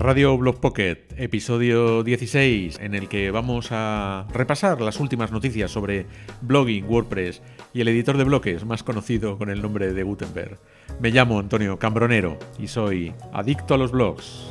Radio Blog Pocket, episodio 16, en el que vamos a repasar las últimas noticias sobre blogging, WordPress y el editor de bloques más conocido con el nombre de Gutenberg. Me llamo Antonio Cambronero y soy adicto a los blogs.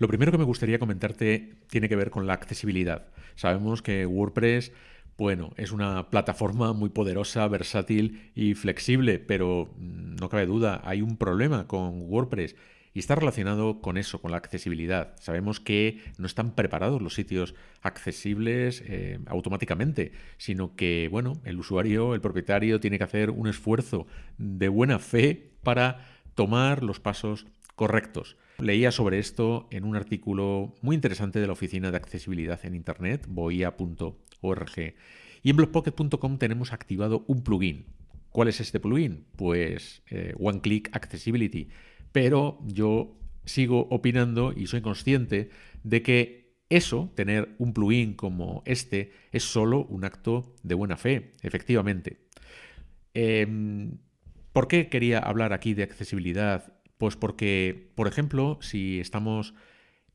Lo primero que me gustaría comentarte tiene que ver con la accesibilidad. Sabemos que WordPress, bueno, es una plataforma muy poderosa, versátil y flexible, pero mm, no cabe duda, hay un problema con WordPress y está relacionado con eso, con la accesibilidad. Sabemos que no están preparados los sitios accesibles eh, automáticamente, sino que, bueno, el usuario, el propietario, tiene que hacer un esfuerzo de buena fe para tomar los pasos correctos. Leía sobre esto en un artículo muy interesante de la Oficina de Accesibilidad en Internet, boia.org. Y en blogpocket.com tenemos activado un plugin. ¿Cuál es este plugin? Pues eh, One Click Accessibility. Pero yo sigo opinando y soy consciente de que eso, tener un plugin como este, es solo un acto de buena fe, efectivamente. Em, ¿Por qué quería hablar aquí de accesibilidad pues porque, por ejemplo, si estamos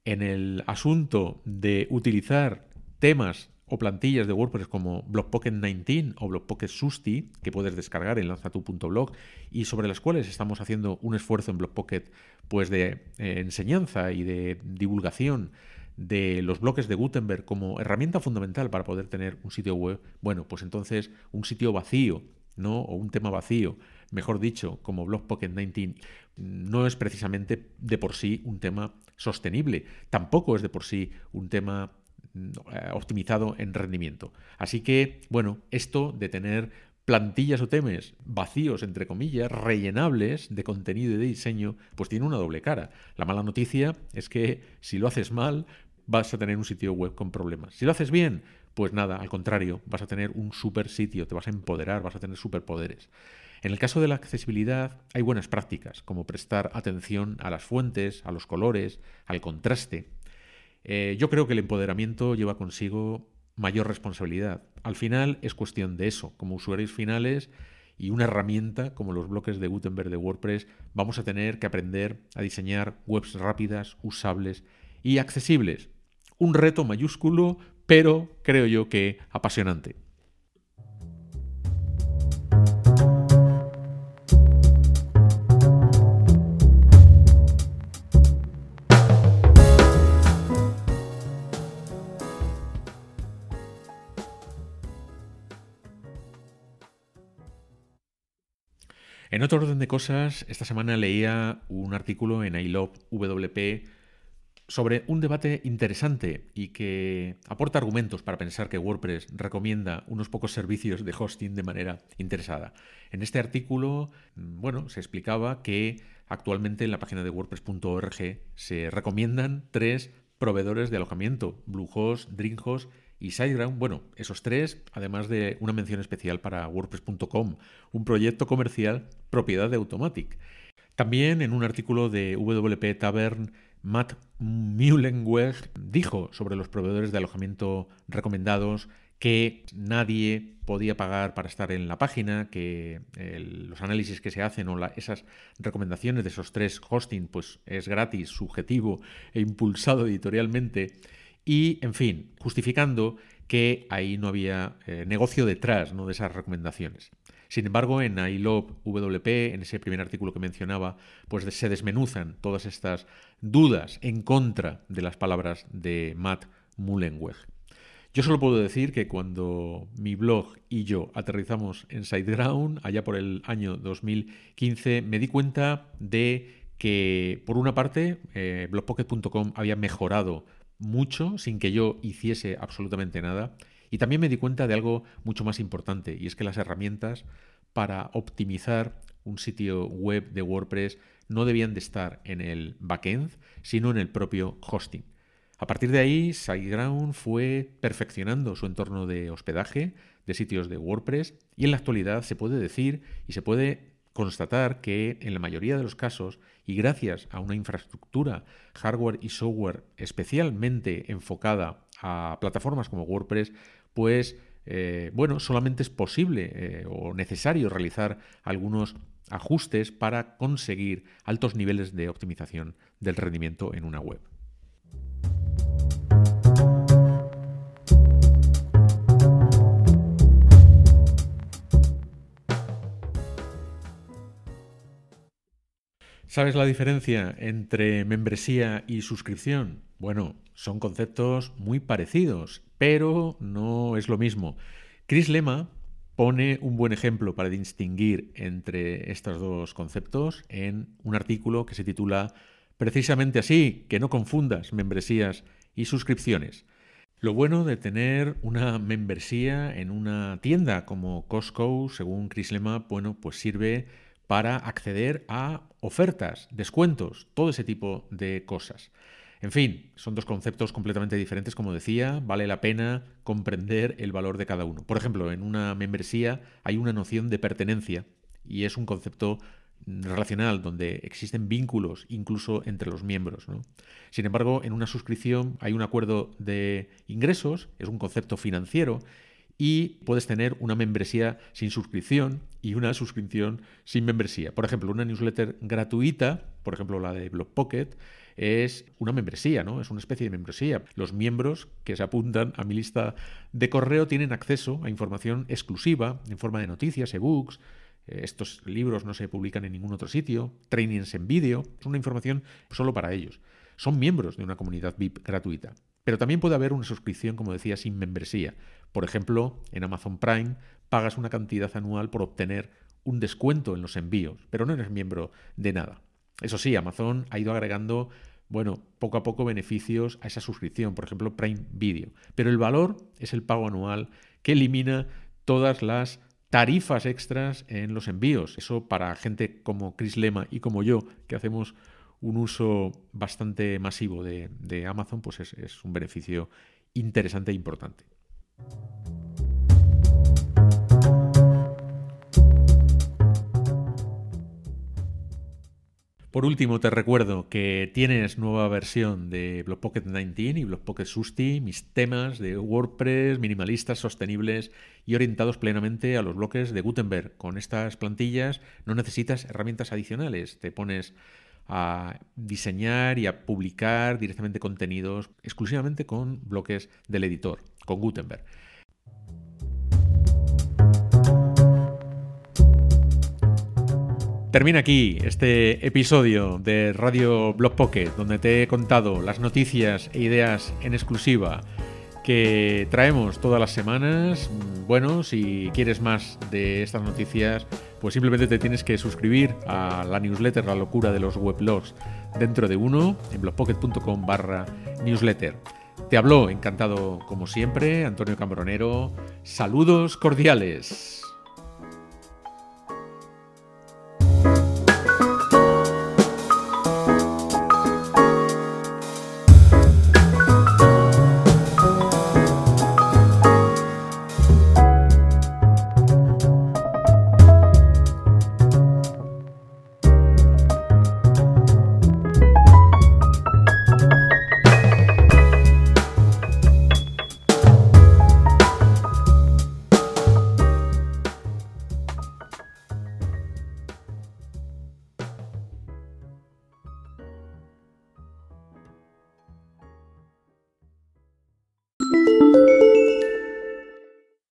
en el asunto de utilizar temas o plantillas de WordPress como Blockpocket 19 o Blockpocket Susti, que puedes descargar en lanzatu.blog y sobre las cuales estamos haciendo un esfuerzo en Blockpocket pues de eh, enseñanza y de divulgación de los bloques de Gutenberg como herramienta fundamental para poder tener un sitio web, bueno, pues entonces un sitio vacío, ¿no? o un tema vacío mejor dicho, como Blog Pocket 19, no es precisamente de por sí un tema sostenible, tampoco es de por sí un tema mm, optimizado en rendimiento. Así que, bueno, esto de tener plantillas o temas vacíos, entre comillas, rellenables de contenido y de diseño, pues tiene una doble cara. La mala noticia es que si lo haces mal, vas a tener un sitio web con problemas. Si lo haces bien, pues nada, al contrario, vas a tener un super sitio, te vas a empoderar, vas a tener superpoderes. En el caso de la accesibilidad hay buenas prácticas, como prestar atención a las fuentes, a los colores, al contraste. Eh, yo creo que el empoderamiento lleva consigo mayor responsabilidad. Al final es cuestión de eso. Como usuarios finales y una herramienta como los bloques de Gutenberg de WordPress, vamos a tener que aprender a diseñar webs rápidas, usables y accesibles. Un reto mayúsculo, pero creo yo que apasionante. En otro orden de cosas, esta semana leía un artículo en iLove WP sobre un debate interesante y que aporta argumentos para pensar que WordPress recomienda unos pocos servicios de hosting de manera interesada. En este artículo, mm, bueno, se explicaba que actualmente en la página de wordpress.org se recomiendan tres proveedores de alojamiento, Bluehost, Dreamhost y SiteGround, bueno, esos tres, además de una mención especial para WordPress.com, un proyecto comercial propiedad de Automatic. También en un artículo de WP Tavern, Matt Mullenweg dijo sobre los proveedores de alojamiento recomendados que nadie podía pagar para estar en la página, que los análisis que se hacen o esas recomendaciones de esos tres hosting pues es gratis, subjetivo e impulsado editorialmente. Y, en fin, justificando que ahí no había eh, negocio detrás ¿no? de esas recomendaciones. Sin embargo, en iLove WP, en ese primer artículo que mencionaba, pues se desmenuzan todas estas dudas en contra de las palabras de Matt Mullenweg. Yo solo puedo decir que cuando mi blog y yo aterrizamos en SiteGround, allá por el año 2015, me di cuenta de que, por una parte, eh, blogpocket.com había mejorado mucho sin que yo hiciese absolutamente nada. Y también me di cuenta de algo mucho más importante, y es que las herramientas para optimizar un sitio web de WordPress no debían de estar en el backend, sino en el propio hosting. A partir de ahí, SiteGround fue perfeccionando su entorno de hospedaje de sitios de WordPress y en la actualidad se puede decir y se puede constatar que en la mayoría de los casos y gracias a una infraestructura hardware y software especialmente enfocada a plataformas como WordPress, pues eh, bueno, solamente es posible eh, o necesario realizar algunos ajustes para conseguir altos niveles de optimización del rendimiento en una web. ¿Sabes la diferencia entre membresía y suscripción? Bueno, son conceptos muy parecidos, pero no es lo mismo. Chris Lema pone un buen ejemplo para distinguir entre estos dos conceptos en un artículo que se titula precisamente así, que no confundas membresías y suscripciones. Lo bueno de tener una membresía en una tienda como Costco, según Chris Lema, bueno, pues sirve para acceder a ofertas, descuentos, todo ese tipo de cosas. En fin, son dos conceptos completamente diferentes, como decía, vale la pena comprender el valor de cada uno. Por ejemplo, en una membresía hay una noción de pertenencia y es un concepto relacional donde existen vínculos incluso entre los miembros. Sin embargo, en una suscripción hay un acuerdo de ingresos, es un concepto financiero y puedes tener una membresía sin suscripción y una suscripción sin membresía. Por ejemplo, una newsletter gratuita, por ejemplo la de Blog Pocket, es una membresía, ¿no? Es una especie de membresía. Los miembros que se apuntan a mi lista de correo tienen acceso a información exclusiva en forma de noticias, ebooks. Eh, estos libros no se publican en ningún otro sitio, trainings en vídeo, es una información solo para ellos. Son miembros de una comunidad VIP gratuita. Pero también puede haber una suscripción, como decía, sin membresía. Por ejemplo, en Amazon Prime pagas una cantidad anual por obtener un descuento en los envíos, pero no eres miembro de nada. Eso sí, Amazon ha ido agregando, bueno, poco a poco beneficios a esa suscripción, por ejemplo, Prime Video. Pero el valor es el pago anual que elimina todas las tarifas extras en los envíos. Eso para gente como Chris Lema y como yo, que hacemos un uso bastante masivo de, Amazon, pues es, es un beneficio interesante e importante. Por último, te recuerdo que tienes nueva versión de Pocket 19 y Pocket Susti, mis temas de WordPress minimalistas, sostenibles y orientados plenamente a los bloques de Gutenberg. Con estas plantillas no necesitas herramientas adicionales. Te pones a diseñar y a publicar directamente contenidos exclusivamente con bloques del editor, con Gutenberg. Termina aquí este episodio de Radio Blog Pocket, donde te he contado las noticias e ideas en exclusiva que traemos todas las semanas. Bueno, si quieres más de estas noticias, pues simplemente te tienes que suscribir a la newsletter La locura de los weblogs dentro de uno en blogpocket.com barra newsletter. Te habló, encantado como siempre, Antonio Cambronero. Saludos cordiales.